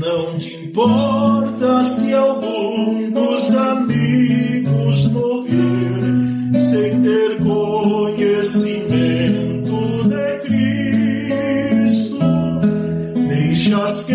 Não te importa se algum dos amigos morrer sem ter conhecimento de Cristo. Deixas que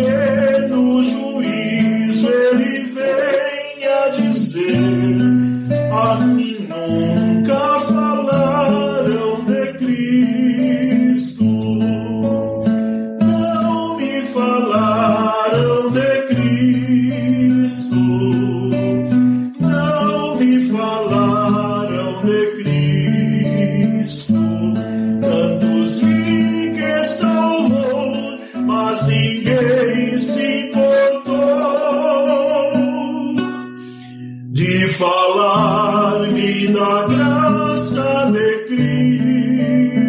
de falar-me da graça de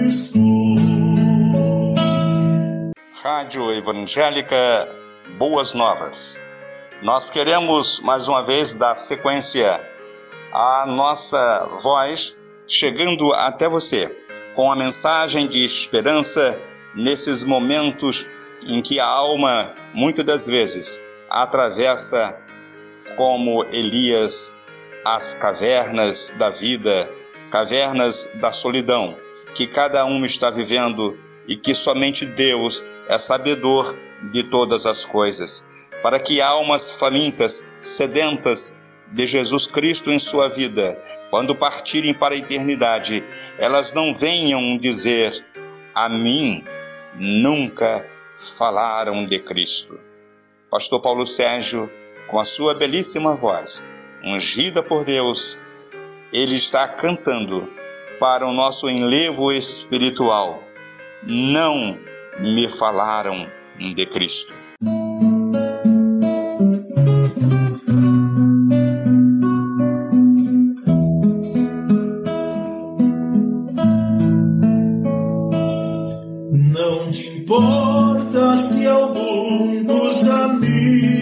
Cristo. Rádio Evangélica Boas Novas. Nós queremos mais uma vez dar sequência à nossa voz chegando até você com a mensagem de esperança nesses momentos em que a alma muitas das vezes atravessa como Elias as cavernas da vida, cavernas da solidão, que cada um está vivendo e que somente Deus é sabedor de todas as coisas, para que almas famintas, sedentas de Jesus Cristo em sua vida, quando partirem para a eternidade, elas não venham dizer: A mim nunca falaram de Cristo. Pastor Paulo Sérgio, com a sua belíssima voz, ungida por Deus, ele está cantando para o nosso enlevo espiritual. Não me falaram de Cristo. Não te importa se algum dos amigos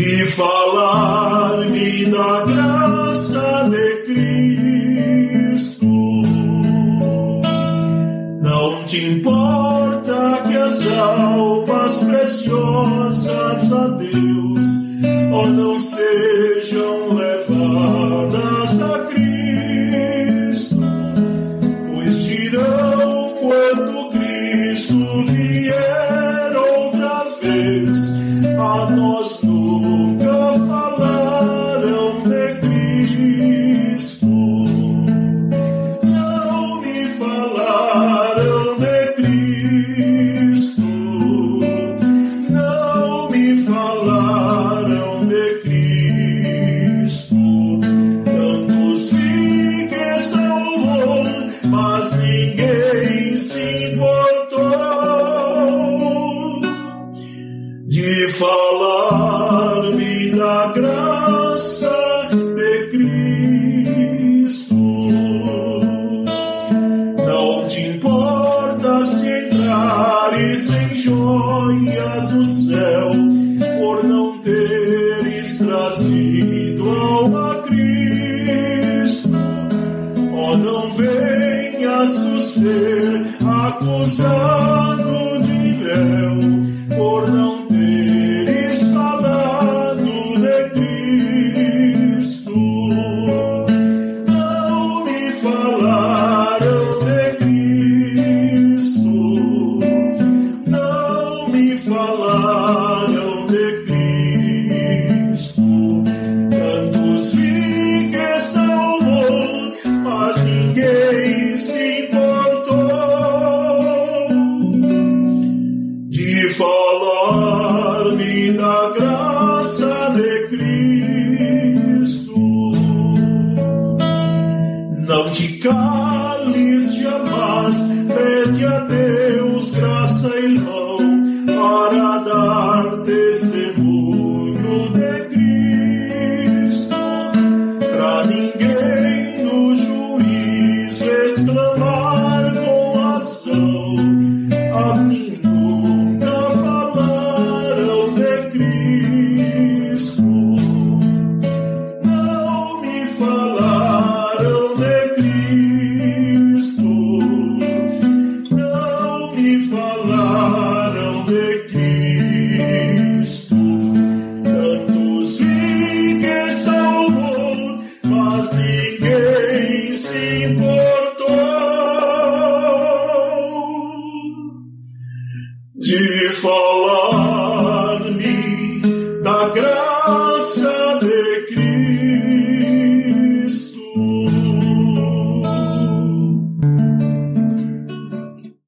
de falar-me da graça de Cristo. Não te importa que as almas preciosas a Deus ou não sejam falar-me da graça de Cristo. Não te importa se entrares em joias do céu, por não teres trazido alma a Cristo. Oh, não venhas tu ser acusado de réu, da graça de Cristo. Não te cales jamais, pede a Deus graça, e mão para dar testemunho de Cristo. Para ninguém no juízo exclamar. graça.